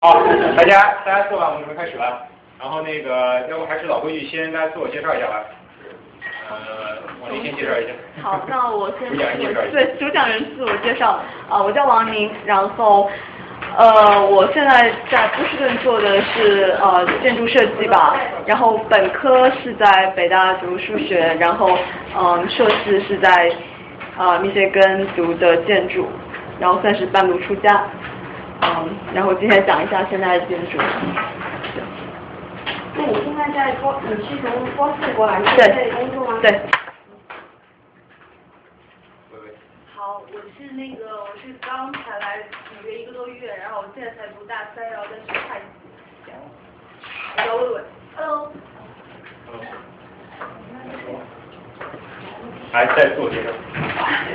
好，大家大家坐吧，我们准备开始了。然后那个，要不还是老规矩，先大家自我介绍一下吧。呃，王宁先介绍一下。好，那我先对主讲人自我介绍啊、我叫王宁，然后呃，我现在在波士顿做的是呃建筑设计吧，然后本科是在北大读数学，然后嗯、硕士是在呃密歇根读的建筑，然后算是半路出家，嗯，然后今天讲一下现在的建筑。那你现在在波，你是从波士过来，是在这里工作吗？。对。喂喂。好，我是那个，我是刚才来纽约一个多月，然后我现在才读大三，然后在学会计。我叫魏伟。Hello。来，再自我介绍。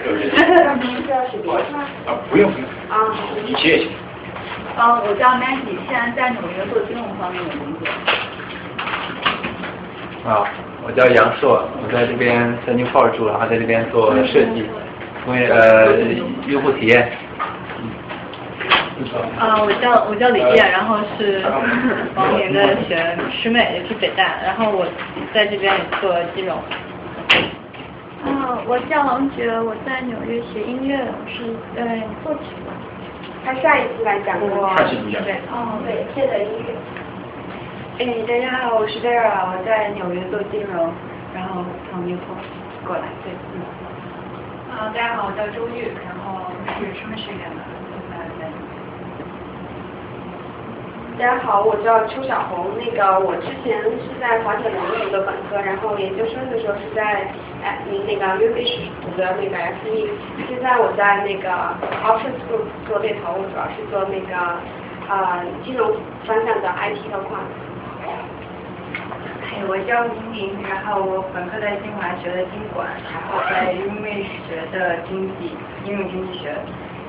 自我介绍。您是要写别的吗？啊，不用不用，啊，你写也行。嗯，我叫 Maggie，现在在纽约做金融方面的工作。啊，我叫杨硕，我在这边在 Newport 住，然后在这边做设计，因为呃用户体验。啊，我叫我叫李艳，然后是 王宁的学师妹，也是北大，然后我在这边也做金融。啊，我叫王珏，我在纽约学音乐，我是在作曲吧。他下一次来讲过。上期不讲。对，哦，对，现在音乐。哎，大家好，我是 Vera，我在纽约做金融，然后从 Newport 过来，对，嗯。啊，大家好，我叫周玉，然后是什么学院的？现在在。大家好，我叫邱小红。那个我之前是在滑铁卢读的本科，然后研究生的时候是在哎那个 u b 读的那个 SE。现在我在那个 Options Group 做猎头，我主要是做那个呃金融方向的 IT 的框。哎，我叫宁宁，然后我本科在清华学的经管，然后在 u b i 学的经济，应用经济学，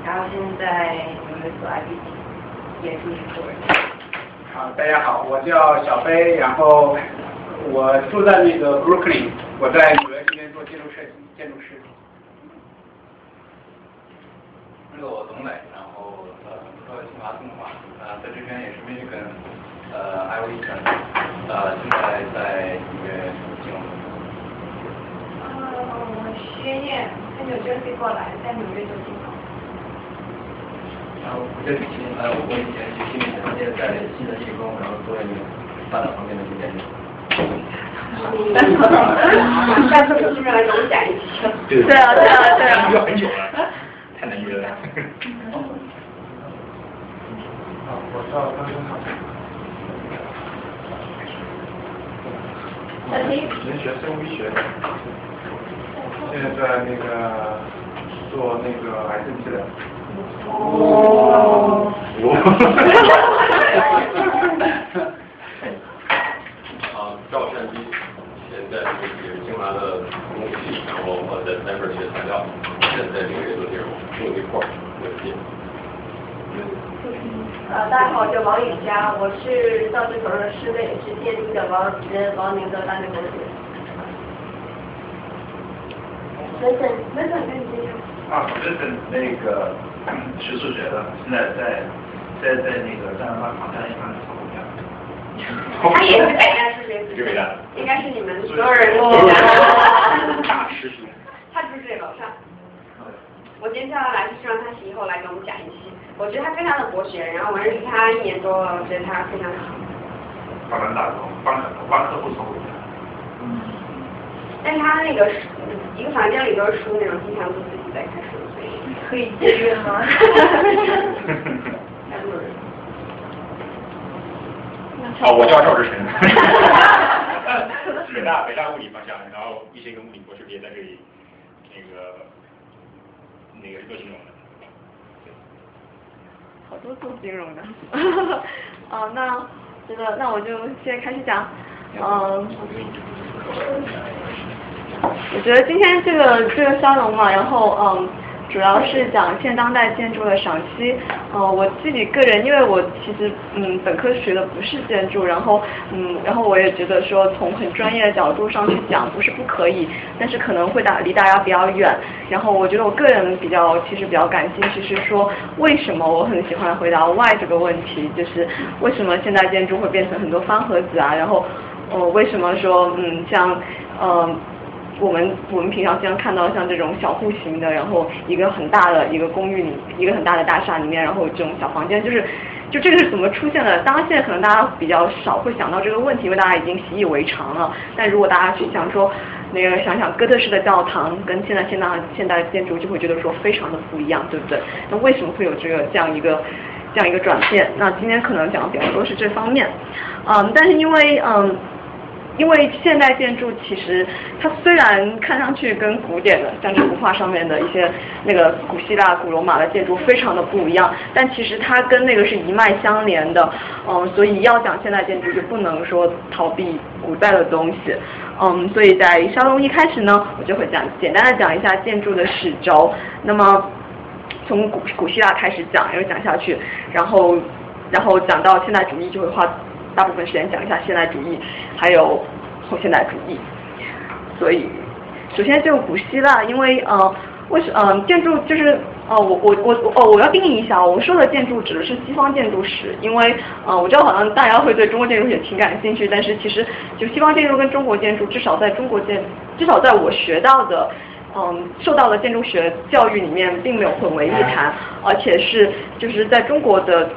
然后现在在纽约做 IBT，也是做人。好，大家好，我叫小飞，然后我住在那个 Brooklyn，我在纽约这边做建筑设计，建筑师。那个我董磊，然后呃说清华东华，呃在这边也是 Michigan，呃 Iowa Eastern，呃现在在纽约金融。呃，我薛燕，在纽约飞过来，在纽约做金融。然后我这以前呃我以前是新媒体，现在在新的艺工，然后做一个大脑方面的一些研究。下次有机会来一期。对对啊对啊对啊约很久了，太难约了。好，我叫张生浩。我以前学生物医学的，现在在那个做那个癌症治疗。哦。啊，赵善基，现在是清华的然后我在 Stanford 学材料，现在在纽约做金融，做一块儿，我进。呃，大家好，我叫王雨佳，我是赵志鹏的师妹，也是建筑的王人王宁的大学同学。文森，文森跟你介绍。啊，那个学数学的，现在在在在那个加拿大航天一方做股票。他也是北大数学你是北大的应该是你们所有人都大师兄。他住这楼上。我今天叫他来是希望他以后来给我们讲一期。我觉得他非常的博学，然后我认识他一年多了，我觉得他非常好。帮人打工，帮帮客户做股票。但是他那个书，一个房间里都是书那种，经常都自己在看书，可以借阅吗？哦，我叫赵志成，北大北大物理方向，然后一些个物理博士毕业在这里，那个那个是做金融的。好多做金融的。啊，那这个那我就先开始讲。嗯，我觉得今天这个这个沙龙嘛，然后嗯，主要是讲现当代建筑的赏析。呃，我自己个人，因为我其实嗯本科学的不是建筑，然后嗯然后我也觉得说从很专业的角度上去讲不是不可以，但是可能会打离大家比较远。然后我觉得我个人比较其实比较感兴趣是说为什么我很喜欢回答 why 这个问题，就是为什么现代建筑会变成很多方盒子啊，然后呃为什么说嗯像呃。我们我们平常经常看到像这种小户型的，然后一个很大的一个公寓里，一个很大的大厦里面，然后这种小房间，就是就这个是怎么出现的？当然现在可能大家比较少会想到这个问题，因为大家已经习以为常了。但如果大家去想说那个想想哥特式的教堂跟现在现代现代建筑，就会觉得说非常的不一样，对不对？那为什么会有这个这样一个这样一个转变？那今天可能讲的比较多是这方面，嗯，但是因为嗯。因为现代建筑其实它虽然看上去跟古典的像这幅画上面的一些那个古希腊、古罗马的建筑非常的不一样，但其实它跟那个是一脉相连的，嗯，所以要讲现代建筑就不能说逃避古代的东西，嗯，所以在沙龙一开始呢，我就会讲简单的讲一下建筑的史轴，那么从古古希腊开始讲，然后讲下去，然后然后讲到现代主义就会画。大部分时间讲一下现代主义，还有后现代主义。所以，首先就古希腊，因为呃，为什呃建筑就是呃我我我哦我要定义一下，我说的建筑指的是西方建筑史，因为呃我知道好像大家会对中国建筑也挺感兴趣，但是其实就西方建筑跟中国建筑，至少在中国建，至少在我学到的嗯受到的建筑学教育里面，并没有混为一谈，而且是就是在中国的。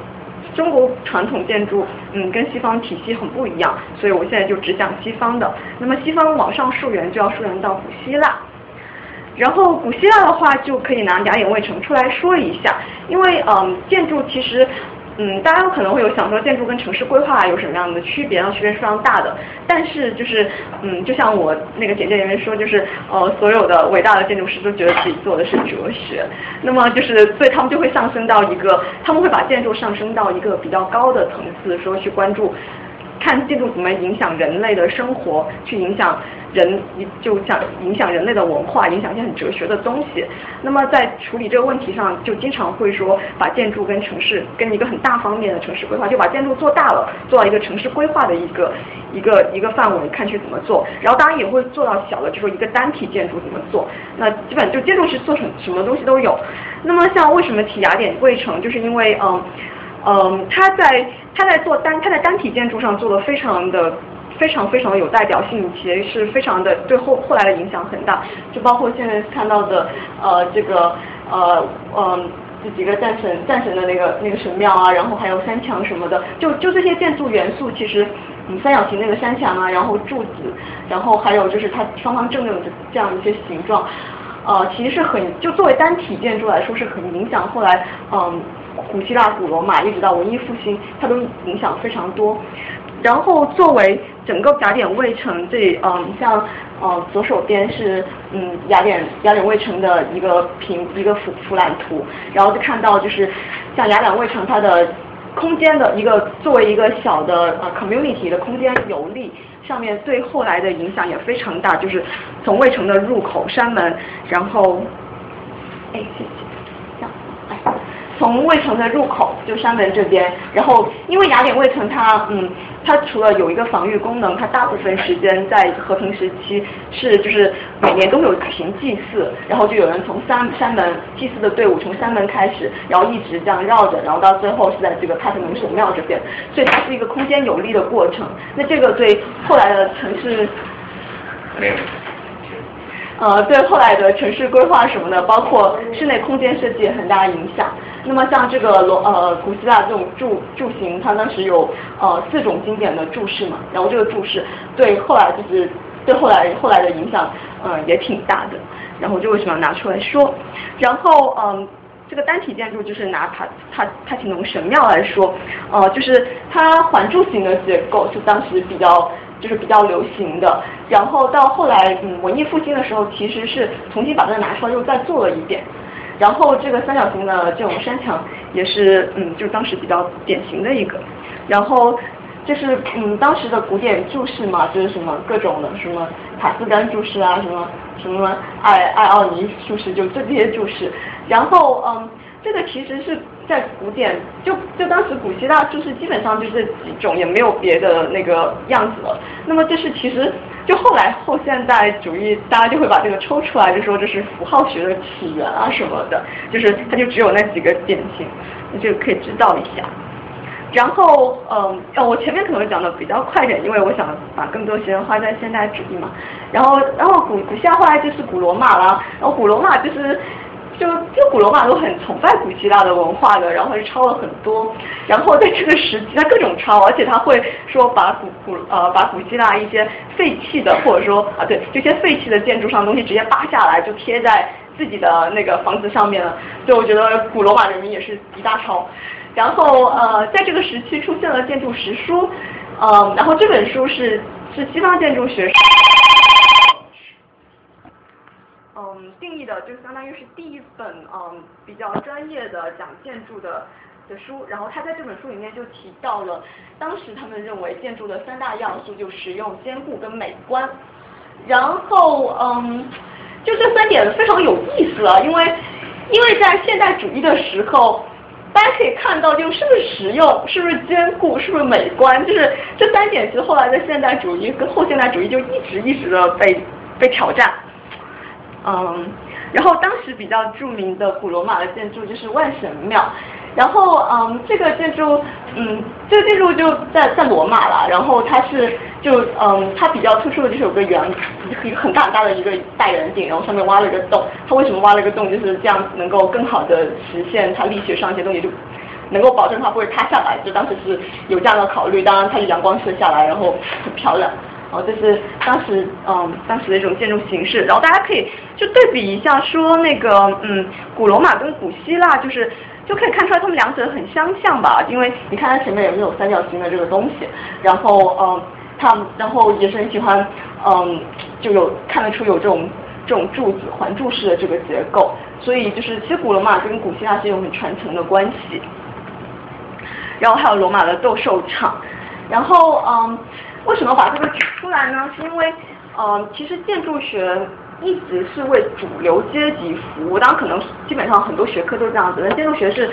中国传统建筑，嗯，跟西方体系很不一样，所以我现在就只讲西方的。那么西方往上溯源，就要溯源到古希腊。然后古希腊的话，就可以拿雅典卫城出来说一下，因为嗯，建筑其实。嗯，大家可能会有想说建筑跟城市规划有什么样的区别？呢？区别是非常大的。但是就是，嗯，就像我那个简介里面说，就是呃，所有的伟大的建筑师都觉得自己做的是哲学。那么就是，所以他们就会上升到一个，他们会把建筑上升到一个比较高的层次，说去关注。看建筑怎么影响人类的生活，去影响人，就像影响人类的文化，影响一些很哲学的东西。那么在处理这个问题上，就经常会说把建筑跟城市，跟一个很大方面的城市规划，就把建筑做大了，做到一个城市规划的一个一个一个范围，看去怎么做。然后当然也会做到小的，就说一个单体建筑怎么做。那基本就建筑是做成什么东西都有。那么像为什么提雅典卫城，就是因为嗯。嗯，他在他在做单他在单体建筑上做的非常的非常非常的有代表性，且是非常的对后后来的影响很大，就包括现在看到的呃这个呃嗯这几个战神战神的那个那个神庙啊，然后还有山墙什么的，就就这些建筑元素，其实嗯三角形那个山墙啊，然后柱子，然后还有就是它双方正的这样一些形状，呃其实是很就作为单体建筑来说是很影响后来嗯。古希腊、古罗马一直到文艺复兴，它都影响非常多。然后作为整个雅典卫城这，嗯，像呃左手边是嗯雅典雅典卫城的一个平一个俯俯览图，然后就看到就是像雅典卫城它的空间的一个作为一个小的呃 community 的空间游历，上面对后来的影响也非常大，就是从卫城的入口山门，然后哎谢谢。从卫城的入口，就山门这边，然后因为雅典卫城它，嗯，它除了有一个防御功能，它大部分时间在和平时期是就是每年都会有举行祭祀，然后就有人从山山门祭祀的队伍从山门开始，然后一直这样绕着，然后到最后是在这个帕特农神庙这边，所以它是一个空间有利的过程。那这个对后来的城市。没有。呃，对后来的城市规划什么的，包括室内空间设计很大影响。那么像这个罗呃古希腊这种柱柱形，它当时有呃四种经典的柱式嘛，然后这个柱式对后来就是对后来后来的影响，嗯也挺大的。然后就为什么要拿出来说？然后嗯，这个单体建筑就是拿帕帕帕提农神庙来说，呃就是它环柱形的结构是当时比较。就是比较流行的，然后到后来，嗯，文艺复兴的时候，其实是重新把它拿出来又再做了一遍，然后这个三角形的这种山墙也是，嗯，就当时比较典型的一个，然后就是嗯当时的古典注释嘛，就是什么各种的什么塔斯干注释啊，什么什么艾艾奥尼注释，就这些注释。然后嗯，这个其实是在古典就就当时古希腊就是基本上就这几种，也没有别的那个样子了。那么这是其实就后来后现代主义大家就会把这个抽出来，就说这是符号学的起源啊什么的，就是它就只有那几个典型，你就可以知道一下。然后，嗯，呃，我前面可能讲的比较快点，因为我想把更多时间花在现代主义嘛。然后，然后古古希腊后来就是古罗马了，然后古罗马就是就就古罗马都很崇拜古希腊的文化的，然后就抄了很多。然后在这个时期，他各种抄，而且他会说把古古呃把古希腊一些废弃的或者说啊对这些废弃的建筑上的东西直接扒下来，就贴在自己的那个房子上面了。就我觉得古罗马人民也是一大抄。然后呃，在这个时期出现了建筑实书，呃，然后这本书是是西方建筑学，嗯，定义的就相当于是第一本嗯比较专业的讲建筑的的书。然后他在这本书里面就提到了当时他们认为建筑的三大要素，就实用、坚固跟美观。然后嗯，就这三点非常有意思啊，因为因为在现代主义的时候。大家可以看到，就是不是实用，是不是坚固，是不是美观，就是这三点，其实后来的现代主义跟后现代主义就一直一直的被被挑战。嗯，然后当时比较著名的古罗马的建筑就是万神庙。然后嗯，这个建筑嗯，这个建筑就在在罗马了。然后它是就嗯，它比较突出的就是有个圆，一个很大很大的一个大圆顶，然后上面挖了一个洞。它为什么挖了一个洞？就是这样子能够更好的实现它力学上一些东西，就能够保证它不会塌下来。就当时是有这样的考虑。当然，它阳光射下来，然后很漂亮。然后这是当时嗯，当时的一种建筑形式。然后大家可以就对比一下，说那个嗯，古罗马跟古希腊就是。就可以看出来，他们两者很相像吧？因为你看它前面有没有三角形的这个东西，然后嗯，它然后也是很喜欢嗯，就有看得出有这种这种柱子环柱式的这个结构，所以就是其实古罗马跟古希腊是有很传承的关系。然后还有罗马的斗兽场，然后嗯，为什么把这个举出来呢？是因为嗯，其实建筑学。一直是为主流阶级服务，当然可能基本上很多学科都是这样子，但建筑学是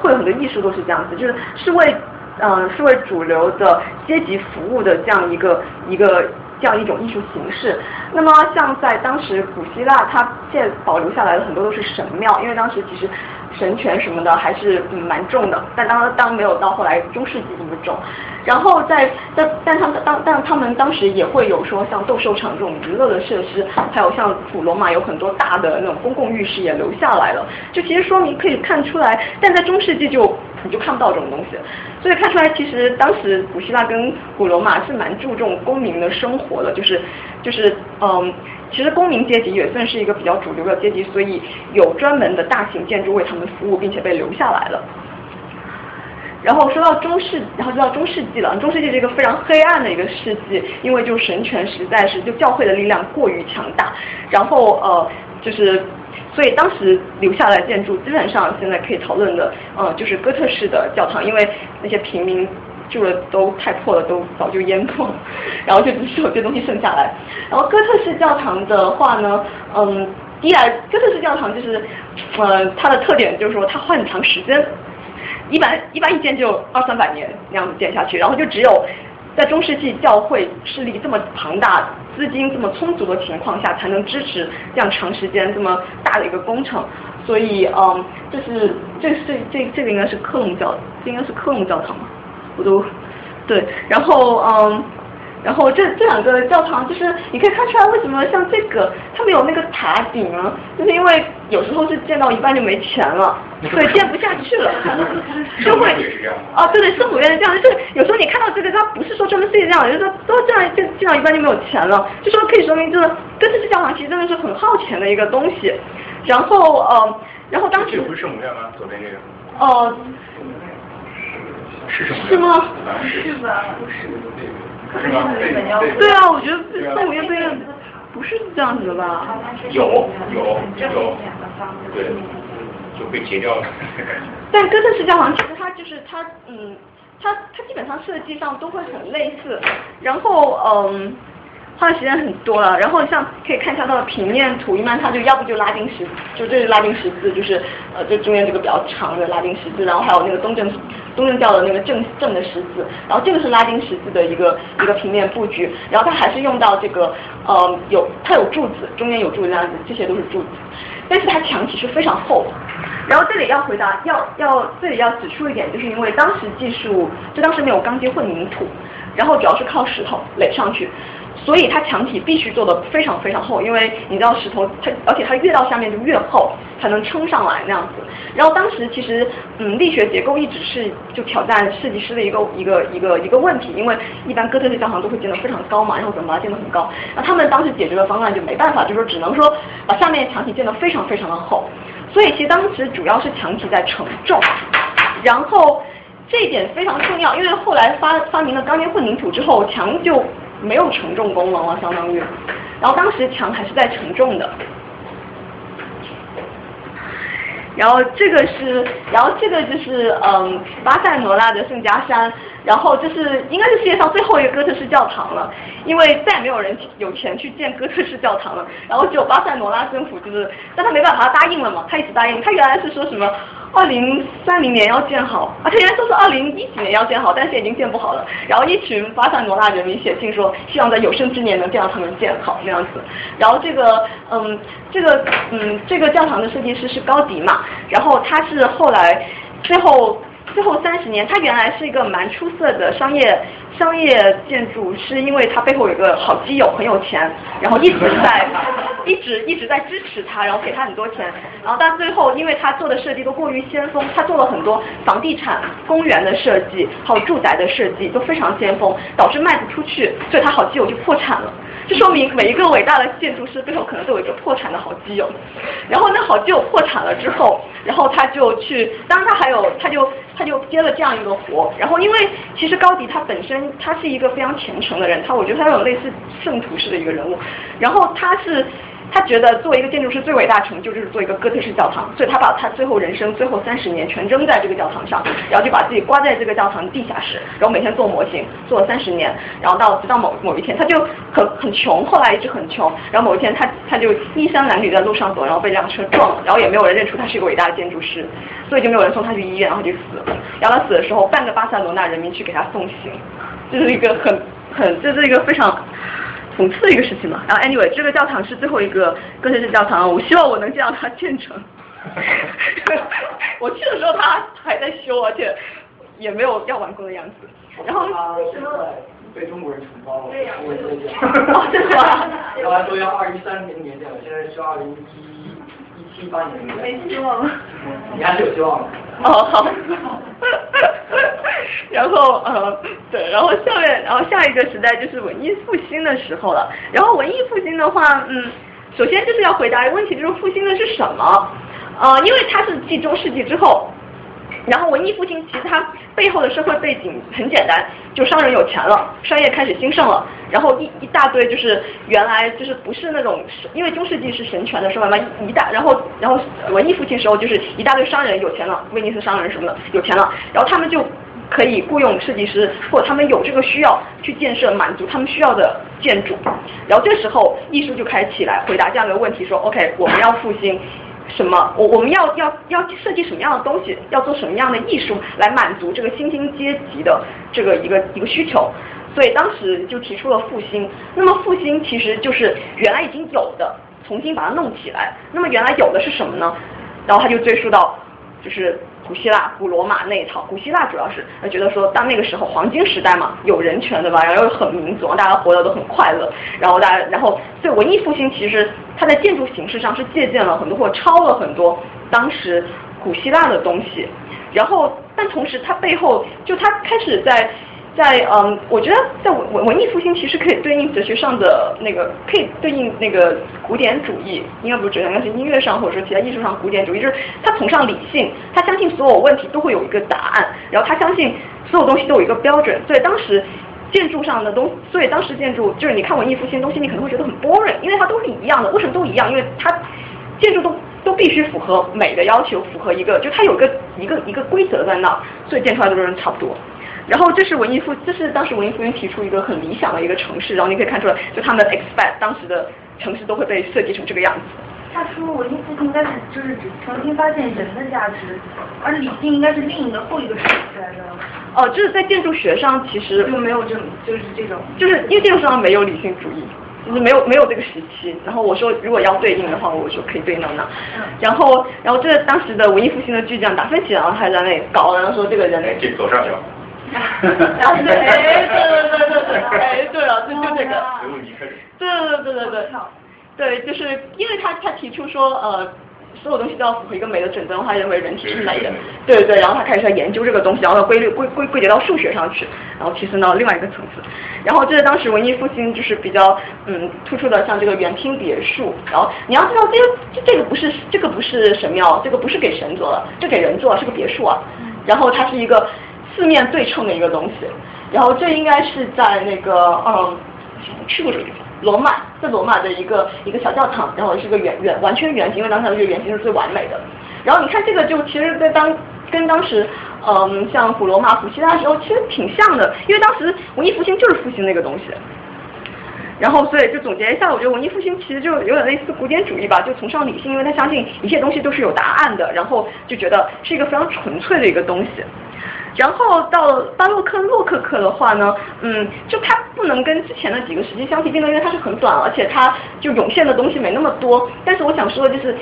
会有很多艺术都是这样子，就是是为嗯是为主流的阶级服务的这样一个一个这样一种艺术形式。那么像在当时古希腊，它现保留下来的很多都是神庙，因为当时其实。神权什么的还是蛮重的，但当当没有到后来中世纪那么重。然后在但但他们当但他们当时也会有说像斗兽场这种娱乐的设施，还有像古罗马有很多大的那种公共浴室也留下来了。就其实说明可以看出来，但在中世纪就你就看不到这种东西。所以看出来其实当时古希腊跟古罗马是蛮注重公民的生活的，就是就是嗯。其实公民阶级也算是一个比较主流的阶级，所以有专门的大型建筑为他们服务，并且被留下来了。然后说到中世，然后就到中世纪了。中世纪是一个非常黑暗的一个世纪，因为就神权实在是就教会的力量过于强大。然后呃，就是所以当时留下来建筑基本上现在可以讨论的，呃，就是哥特式的教堂，因为那些平民。住的都太破了，都早就淹没了，然后就只有这东西剩下来。然后哥特式教堂的话呢，嗯，第一来哥特式教堂就是，呃，它的特点就是说它花很长时间，一般一般一建就二三百年那样子建下去，然后就只有在中世纪教会势力这么庞大、资金这么充足的情况下，才能支持这样长时间这么大的一个工程。所以，嗯，这是这这这这个应该是克隆教，这应该是克隆教堂嘛。我都对，然后嗯，然后这这两个教堂就是你可以看出来为什么像这个它没有那个塔顶啊，就是因为有时候是建到一半就没钱了，对，建不下去了，就会啊，对对，圣母院是这样，就是有时候你看到这个，它不是说专门设计这样，就是说都这样建建到一半就没有钱了，就说可以说明这个这是教堂其实真的是很耗钱的一个东西，然后呃，然后当时不是圣母院吗？左边这个哦。是吗？是吧？不是。是吗？对啊，我觉得圣母院不应不是这样子的吧？有有有。对，就被截掉了。但哥特式教堂其实它就是它嗯，它它基本上设计上都会很类似，然后嗯。花的时间很多了，然后像可以看一下它的平面图，一般它就要不就拉丁十，就这是拉丁十字，就是呃这中间这个比较长的拉丁十字，然后还有那个东正东正教的那个正正的十字，然后这个是拉丁十字的一个一个平面布局，然后它还是用到这个呃有它有柱子，中间有柱子这样子，这些都是柱子，但是它墙体是非常厚，然后这里要回答要要这里要指出一点，就是因为当时技术就当时没有钢筋混凝土，然后主要是靠石头垒上去。所以它墙体必须做的非常非常厚，因为你知道石头它，而且它越到下面就越厚，才能撑上来那样子。然后当时其实，嗯，力学结构一直是就挑战设计师的一个一个一个一个问题，因为一般哥特式教堂都会建得非常高嘛，然后怎么把它建得很高？那他们当时解决的方案就没办法，就说只能说把下面墙体建得非常非常的厚。所以其实当时主要是墙体在承重，然后这一点非常重要，因为后来发发明了钢筋混凝土之后，墙就。没有承重功能了，相当于，然后当时墙还是在承重的，然后这个是，然后这个就是嗯巴塞罗那的圣家山，然后这是应该是世界上最后一个哥特式教堂了，因为再没有人有钱去建哥特式教堂了，然后只有巴塞罗那政府就是，但他没办法，他答应了嘛，他一直答应，他原来是说什么？二零三零年要建好，啊，他原来说是二零一几年要建好，但是已经建不好了。然后一群巴塞罗那人民写信说，希望在有生之年能见到他们建好那样子。然后这个，嗯，这个，嗯，这个教堂的设计师是高迪嘛，然后他是后来最后。最后三十年，它原来是一个蛮出色的商业商业建筑，是因为它背后有个好基友很有钱，然后一直在 一直一直在支持他，然后给他很多钱，然后但最后因为他做的设计都过于先锋，他做了很多房地产公园的设计，还有住宅的设计都非常先锋，导致卖不出去，所以他好基友就破产了。这说明每一个伟大的建筑师背后可能都有一个破产的好基友，然后那好基友破产了之后，然后他就去，当然他还有他就他就接了这样一个活，然后因为其实高迪他本身他是一个非常虔诚的人，他我觉得他有类似圣徒式的一个人物，然后他是。他觉得作为一个建筑师最伟大成就就是做一个哥特式教堂，所以他把他最后人生最后三十年全扔在这个教堂上，然后就把自己关在这个教堂地下室，然后每天做模型，做了三十年，然后到直到某某一天他就很很穷，后来一直很穷，然后某一天他他就衣衫褴褛在路上走，然后被辆车撞了，然后也没有人认出他是一个伟大的建筑师，所以就没有人送他去医院，然后就死了。然后他死的时候，半个巴塞罗那人民去给他送行，这是一个很很这是一个非常。讽刺的一个事情嘛，然后 anyway，这个教堂是最后一个哥特式教堂，我希望我能见到它建成。我去的时候它还在修，而且也没有要完工的样子。然后为什么被中国人承包了？对呀，我也这样。哦，真的吗？原来说要二一三零年建的，现在是二零一一七八年的。没希望了。你还是有希望的。哦，好。然后呃对，然后下面然后下一个时代就是文艺复兴的时候了。然后文艺复兴的话，嗯，首先就是要回答一个问题，就是复兴的是什么？呃，因为它是继中世纪之后，然后文艺复兴其实它背后的社会背景很简单，就商人有钱了，商业开始兴盛了，然后一一大堆就是原来就是不是那种，因为中世纪是神权的时候嘛，一大然后然后文艺复兴时候就是一大堆商人有钱了，威尼斯商人什么的有钱了，然后他们就。可以雇佣设计师，或者他们有这个需要去建设满足他们需要的建筑，然后这时候艺术就开始起来回答这样的问题，说 OK，我们要复兴什么？我我们要要要设计什么样的东西？要做什么样的艺术来满足这个新兴阶级的这个一个一个需求？所以当时就提出了复兴。那么复兴其实就是原来已经有的重新把它弄起来。那么原来有的是什么呢？然后他就追溯到就是。古希腊、古罗马那一套，古希腊主要是觉得说，当那个时候黄金时代嘛，有人权对吧？然后又很民主，大家活得都很快乐。然后大家，然后所以文艺复兴其实它在建筑形式上是借鉴了很多或抄了很多当时古希腊的东西。然后，但同时它背后就它开始在。在嗯，我觉得在文文文艺复兴其实可以对应哲学上的那个，可以对应那个古典主义，应该不是哲学，应该是音乐上或者说其他艺术上古典主义，就是他崇尚理性，他相信所有问题都会有一个答案，然后他相信所有东西都有一个标准，所以当时建筑上的东，所以当时建筑就是你看文艺复兴东西，你可能会觉得很 boring，因为它都是一样的，为什么都一样？因为它建筑都都必须符合美的要求，符合一个就它有一个一个一个规则在那，所以建出来的都是差不多。然后这是文艺复，这是当时文艺复兴提出一个很理想的一个城市，然后你可以看出来，就他们 expect 当时的城市都会被设计成这个样子。他说文艺复兴应该是就是指重新发现人的价值，而理性应该是另一个后一个时代的。哦，就是在建筑学上其实就没有这种，就是这种，就是因为建筑上没有理性主义。就是没有没有这个时期，然后我说如果要对应的话，我说可以对应到那，然后然后这当时的文艺复兴的巨匠达芬奇，然后还在那里搞，然后说这个人，这左上去了，然后对，哎对对对对对，哎对了，就就这个，对对对对对，对，就是因为他他提出说呃。所有东西都要符合一个美的准则，他认为人体是美的，对对，然后他开始在研究这个东西，然后归类归归归结到数学上去，然后提升到另外一个层次。然后这是当时文艺复兴就是比较嗯突出的，像这个园厅别墅。然后你要知道，这个这这个不是这个不是神庙，这个不是给神做的，这给人做，是个别墅啊。然后它是一个四面对称的一个东西。然后这应该是在那个嗯去过这个地方。罗马在罗马的一个一个小教堂，然后是个圆圆完全圆形，因为当时这个圆形是最完美的。然后你看这个就其实跟当跟当时嗯像古罗马、古希腊时候其实挺像的，因为当时文艺复兴就是复兴那个东西。然后所以就总结一下，我觉得文艺复兴其实就有点类似古典主义吧，就崇尚理性，因为他相信一切东西都是有答案的，然后就觉得是一个非常纯粹的一个东西。然后到巴洛克、洛可可的话呢，嗯，就它不能跟之前的几个时期相提并论，因为它是很短，而且它就涌现的东西没那么多。但是我想说的就是，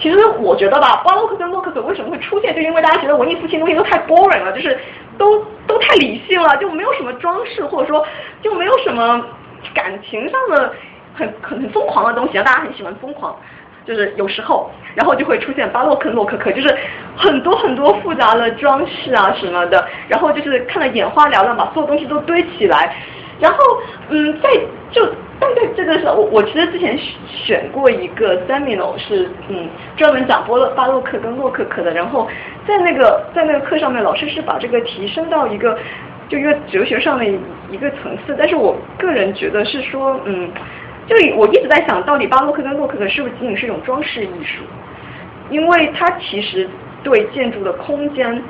其实我觉得吧，巴洛克跟洛可可为什么会出现，就因为大家觉得文艺复兴东西都太 boring 了，就是都都太理性了，就没有什么装饰，或者说就没有什么感情上的很很很疯狂的东西，大家很喜欢疯狂。就是有时候，然后就会出现巴洛克、洛可可，就是很多很多复杂的装饰啊什么的，然后就是看了眼花缭乱，把所有东西都堆起来，然后嗯，在就大概这个时候，我我其实之前选过一个 seminar 是嗯专门讲波洛巴洛克跟洛可可的，然后在那个在那个课上面，老师是把这个提升到一个就一个哲学上的一个层次，但是我个人觉得是说嗯。就我一直在想，到底巴洛克跟洛可可是不是仅仅是一种装饰艺术？因为它其实对建筑的空间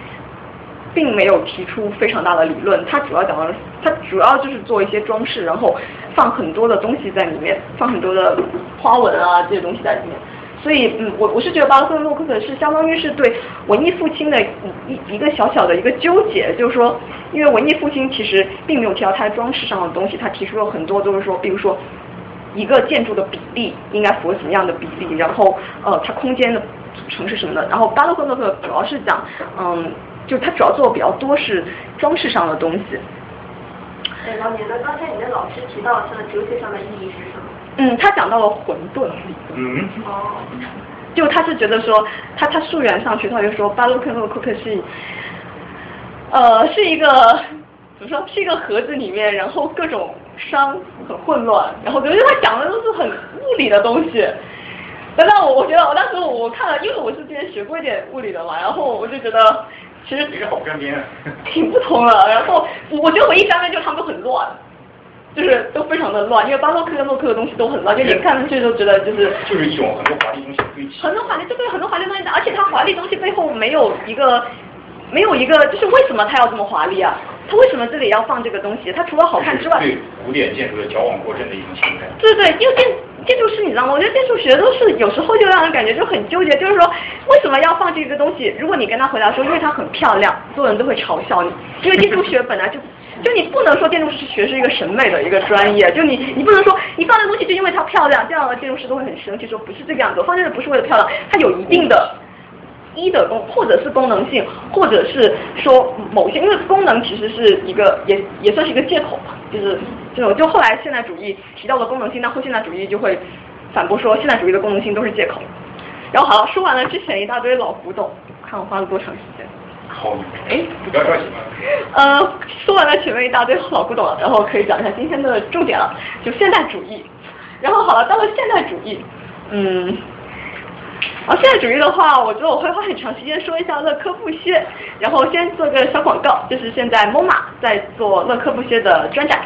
并没有提出非常大的理论，它主要讲的，它主要就是做一些装饰，然后放很多的东西在里面，放很多的花纹啊这些东西在里面。所以，嗯，我我是觉得巴洛克跟洛可可是相当于是对文艺复兴的一一一个小小的一个纠结，就是说，因为文艺复兴其实并没有提到它装饰上的东西，它提出了很多都是说，比如说。一个建筑的比例应该符合什么样的比例？然后呃，它空间的组成是什么的？然后巴洛克洛克主要是讲，嗯，就它主要做的比较多是装饰上的东西。对，老年的刚才你的老师提到像哲学上的意义是什么？嗯，他讲到了混沌理论。嗯。哦。就他是觉得说，他他溯源上去，他就说巴洛克洛克是，呃，是一个怎么说？是一个盒子里面，然后各种。商很混乱，然后觉得他讲的都是很物理的东西。等到我我觉得我当时我看了，因为我是之前学过一点物理的嘛，然后我就觉得其实好干边，挺不同的。然后我觉得唯一方面就是他们都很乱，就是都非常的乱，因为巴洛克跟洛克的东西都很乱，就你看上去都觉得就是就是一种很多华丽东西堆砌。很多华丽，这个很多华丽东西，而且它华丽东西背后没有一个没有一个，就是为什么它要这么华丽啊？它为什么这里要放这个东西？它除了好看之外，对古典建筑的矫枉过正的一种情感。对对，因为建建筑师你知道吗？我觉得建筑学都是有时候就让人感觉就很纠结，就是说为什么要放这个东西？如果你跟他回答说因为它很漂亮，所有人都会嘲笑你。因为建筑学本来就 就你不能说建筑师学是一个审美的一个专业，就你你不能说你放这东西就因为它漂亮，这样的建筑师都会很生气，说不是这个样子，放这个不是为了漂亮，它有一定的。一的功，或者是功能性，或者是说某些，因为功能其实是一个，也也算是一个借口吧，就是这种，就后来现代主义提到的功能性，那后现代主义就会反驳说，现代主义的功能性都是借口。然后好了，说完了之前一大堆老古董，看我花了多长时间。好，哎，不要着急嘛。呃，说完了前面一大堆老古董了，然后可以讲一下今天的重点了，就现代主义。然后好了，到了现代主义，嗯。然后，现代主义的话，我觉得我会花很长时间说一下勒科布歇，然后先做个小广告，就是现在 MoMA 在做勒科布歇的专展，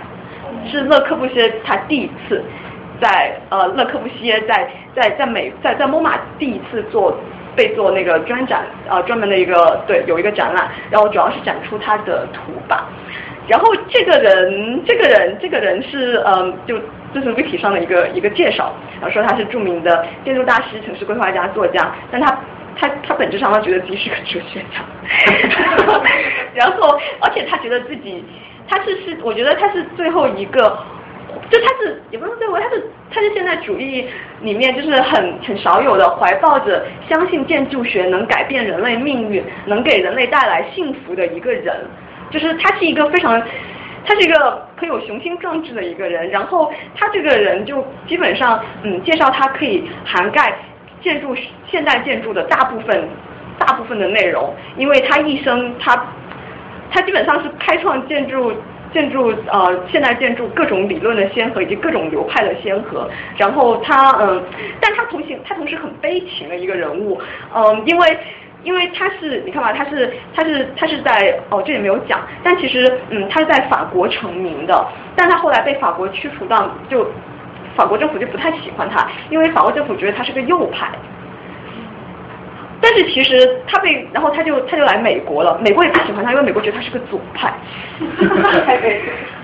是勒科布歇他第一次在呃勒科布歇在在在美在在 MoMA 第一次做被做那个专展啊，专门的一个对有一个展览，然后主要是展出他的图吧。然后这个人，这个人，这个人是嗯，就这是 wiki 上的一个一个介绍，然后说他是著名的建筑大师、城市规划家、作家，但他他他本质上他觉得自己是个哲学家，然后而且他觉得自己他是是，我觉得他是最后一个，就他是也不能最后，他是他是现代主义里面就是很很少有的怀抱着相信建筑学能改变人类命运，能给人类带来幸福的一个人。就是他是一个非常，他是一个很有雄心壮志的一个人。然后他这个人就基本上，嗯，介绍他可以涵盖建筑现代建筑的大部分大部分的内容，因为他一生他他基本上是开创建筑建筑呃现代建筑各种理论的先河以及各种流派的先河。然后他嗯，但他同行他同时很悲情的一个人物，嗯，因为。因为他是，你看吧，他是，他是，他是在哦，这里没有讲，但其实，嗯，他是在法国成名的，但他后来被法国驱除到，就法国政府就不太喜欢他，因为法国政府觉得他是个右派。但是其实他被，然后他就他就来美国了，美国也不喜欢他，因为美国觉得他是个左派。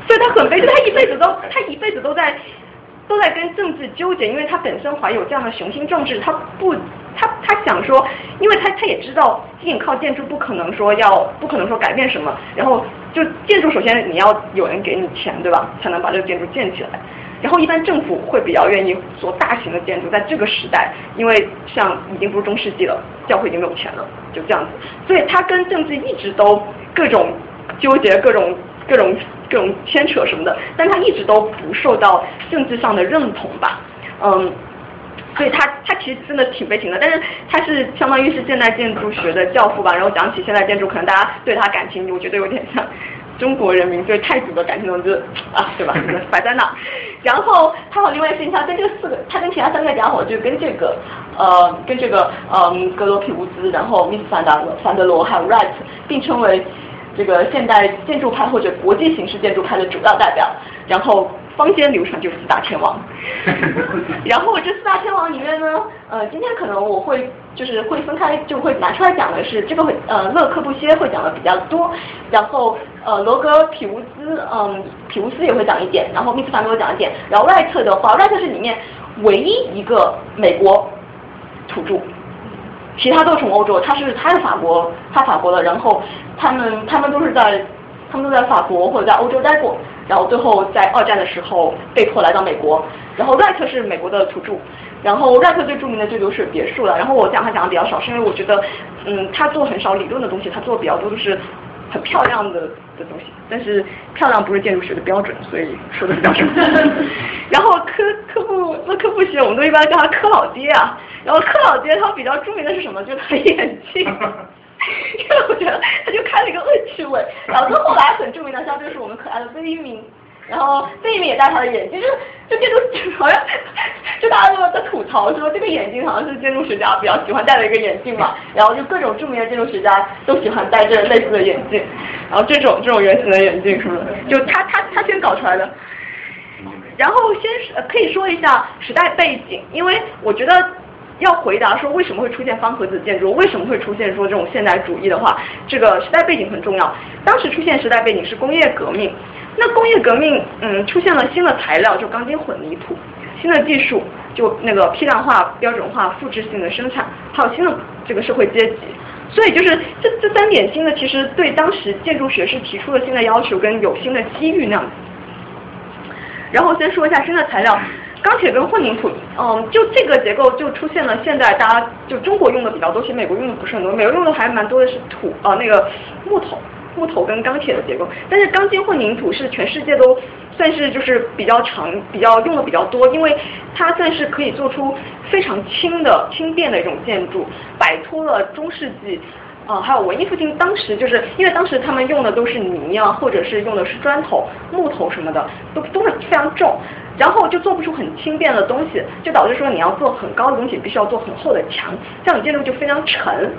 所以他很悲，就他一辈子都，他一辈子都在。都在跟政治纠结，因为他本身怀有这样的雄心壮志，他不，他他想说，因为他他也知道，仅仅靠建筑不可能说要，不可能说改变什么，然后就建筑首先你要有人给你钱，对吧，才能把这个建筑建起来，然后一般政府会比较愿意做大型的建筑，在这个时代，因为像已经不是中世纪了，教会已经没有钱了，就这样子，所以他跟政治一直都各种纠结，各种。各种各种牵扯什么的，但他一直都不受到政治上的认同吧，嗯，所以他他其实真的挺悲情的，但是他是相当于是现代建筑学的教父吧，然后讲起现代建筑，可能大家对他感情，我觉得有点像中国人民对太祖的感情，就是啊，对吧？摆在那，然后他和另外一个，跟这四个，他跟其他三个家伙，就跟这个呃，跟这个嗯，格罗皮乌兹，然后密斯凡达凡德罗还有 Wright 并称为。这个现代建筑派或者国际形式建筑派的主要代表，然后坊间流传就四大天王，然后这四大天王里面呢，呃，今天可能我会就是会分开就会拿出来讲的是这个会呃勒克布歇会讲的比较多，然后呃罗格皮乌斯嗯皮乌斯也会讲一点，然后密斯凡多讲一点，然后外特的话，外特是里面唯一一个美国土著。其他都是从欧洲，他是他是法国，他法国的，然后他们他们都是在他们都在法国或者在欧洲待过，然后最后在二战的时候被迫来到美国，然后 Wright 是美国的土著，然后 Wright 最著名的就流水别墅了，然后我讲他讲的比较少，是因为我觉得嗯他做很少理论的东西，他做的比较多就是很漂亮的的东西，但是漂亮不是建筑学的标准，所以说的比较少。然后科科布那科布学我们都一般叫他科老爹啊。然后科老爹他比较著名的是什么？就是他眼镜，因 为我觉得他就开了一个恶趣味。然后他后来很著名的像就是我们可爱的贝聿铭，然后贝聿铭也戴他的眼镜，就是就建筑好像就大家都在吐槽说这个眼镜好像是建筑学家比较喜欢戴的一个眼镜嘛。然后就各种著名的建筑学家都喜欢戴这类似的眼镜。然后这种这种圆形的眼镜什么的？就他他他先搞出来的。然后先可以说一下时代背景，因为我觉得。要回答说为什么会出现方盒子建筑，为什么会出现说这种现代主义的话，这个时代背景很重要。当时出现时代背景是工业革命，那工业革命嗯出现了新的材料，就钢筋混凝土，新的技术就那个批量化、标准化、复制性的生产，还有新的这个社会阶级，所以就是这这三点新的其实对当时建筑学是提出了新的要求跟有新的机遇那样子。然后先说一下新的材料。钢铁跟混凝土，嗯，就这个结构就出现了。现在大家就中国用的比较多，其实美国用的不是很多。美国用的还蛮多的是土，呃，那个木头、木头跟钢铁的结构。但是钢筋混凝土是全世界都算是就是比较常、比较用的比较多，因为它算是可以做出非常轻的轻便的一种建筑，摆脱了中世纪，啊，还有文艺复兴当时就是因为当时他们用的都是泥啊，或者是用的是砖头、木头什么的，都都是非常重。然后就做不出很轻便的东西，就导致说你要做很高的东西，必须要做很厚的墙，这样建筑就非常沉。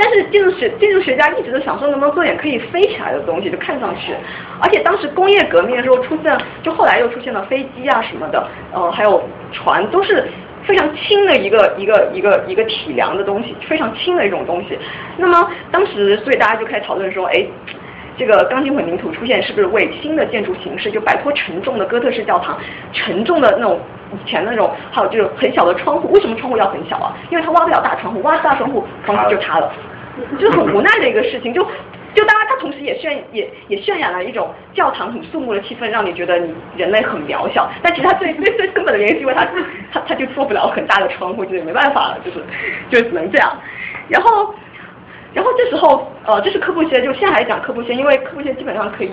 但是建筑学建筑学家一直都想说能不能做点可以飞起来的东西，就看上去。而且当时工业革命的时候出现，就后来又出现了飞机啊什么的，呃，还有船，都是非常轻的一个一个一个一个体量的东西，非常轻的一种东西。那么当时，所以大家就开始讨论说，哎，这个钢筋混凝土出现是不是为新的建筑形式，就摆脱沉重的哥特式教堂，沉重的那种以前的那种，还有就是很小的窗户，为什么窗户要很小啊？因为它挖不了大窗户，挖大窗户房子就塌了，就是很无奈的一个事情，就。就当然，它同时也渲也也渲染了一种教堂很肃穆的气氛，让你觉得你人类很渺小。但其实它最最 最根本的原因是因为它它它就做不了很大的窗户，就是没办法了，就是就只能这样。然后然后这时候呃，这是科布歇，就现在还讲科布歇，因为科布歇基本上可以。